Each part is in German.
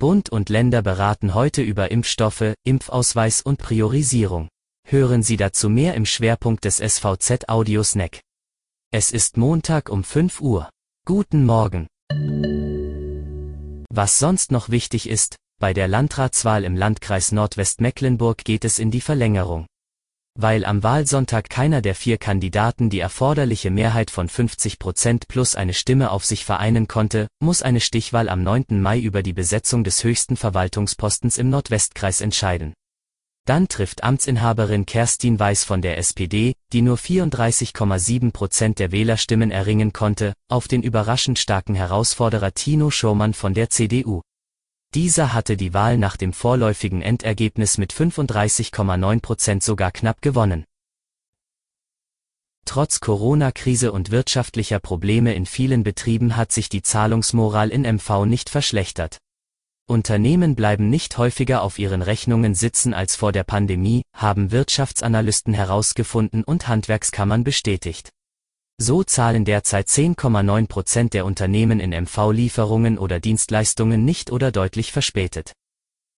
Bund und Länder beraten heute über Impfstoffe, Impfausweis und Priorisierung. Hören Sie dazu mehr im Schwerpunkt des SVZ Audio Snack. Es ist Montag um 5 Uhr. Guten Morgen. Was sonst noch wichtig ist, bei der Landratswahl im Landkreis Nordwestmecklenburg geht es in die Verlängerung. Weil am Wahlsonntag keiner der vier Kandidaten die erforderliche Mehrheit von 50 Prozent plus eine Stimme auf sich vereinen konnte, muss eine Stichwahl am 9. Mai über die Besetzung des höchsten Verwaltungspostens im Nordwestkreis entscheiden. Dann trifft Amtsinhaberin Kerstin Weiß von der SPD, die nur 34,7 Prozent der Wählerstimmen erringen konnte, auf den überraschend starken Herausforderer Tino Schurmann von der CDU. Dieser hatte die Wahl nach dem vorläufigen Endergebnis mit 35,9 Prozent sogar knapp gewonnen. Trotz Corona-Krise und wirtschaftlicher Probleme in vielen Betrieben hat sich die Zahlungsmoral in MV nicht verschlechtert. Unternehmen bleiben nicht häufiger auf ihren Rechnungen sitzen als vor der Pandemie, haben Wirtschaftsanalysten herausgefunden und Handwerkskammern bestätigt. So zahlen derzeit 10,9 Prozent der Unternehmen in MV-Lieferungen oder Dienstleistungen nicht oder deutlich verspätet.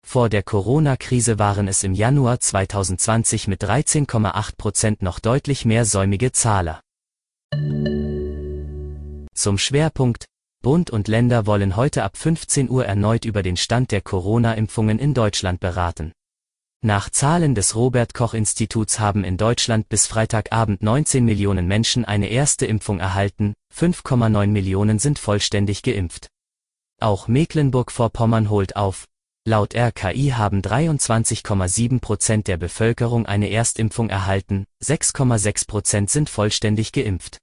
Vor der Corona-Krise waren es im Januar 2020 mit 13,8 Prozent noch deutlich mehr säumige Zahler. Zum Schwerpunkt, Bund und Länder wollen heute ab 15 Uhr erneut über den Stand der Corona-Impfungen in Deutschland beraten. Nach Zahlen des Robert Koch Instituts haben in Deutschland bis Freitagabend 19 Millionen Menschen eine erste Impfung erhalten, 5,9 Millionen sind vollständig geimpft. Auch Mecklenburg-Vorpommern holt auf. Laut RKI haben 23,7 Prozent der Bevölkerung eine Erstimpfung erhalten, 6,6 Prozent sind vollständig geimpft.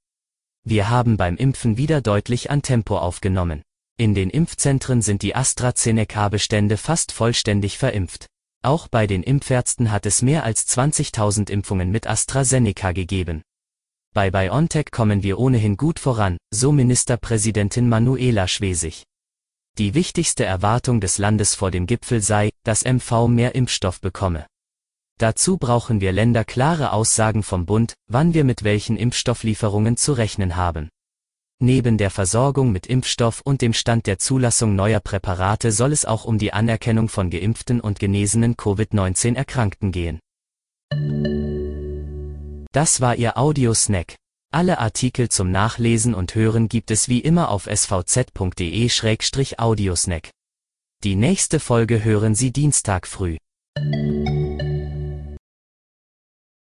Wir haben beim Impfen wieder deutlich an Tempo aufgenommen. In den Impfzentren sind die AstraZeneca-Bestände fast vollständig verimpft. Auch bei den Impfärzten hat es mehr als 20.000 Impfungen mit AstraZeneca gegeben. Bei BioNTech kommen wir ohnehin gut voran, so Ministerpräsidentin Manuela Schwesig. Die wichtigste Erwartung des Landes vor dem Gipfel sei, dass MV mehr Impfstoff bekomme. Dazu brauchen wir Länder klare Aussagen vom Bund, wann wir mit welchen Impfstofflieferungen zu rechnen haben. Neben der Versorgung mit Impfstoff und dem Stand der Zulassung neuer Präparate soll es auch um die Anerkennung von geimpften und genesenen Covid-19-Erkrankten gehen. Das war Ihr Audiosnack. Alle Artikel zum Nachlesen und Hören gibt es wie immer auf svz.de-audiosnack. Die nächste Folge hören Sie Dienstag früh.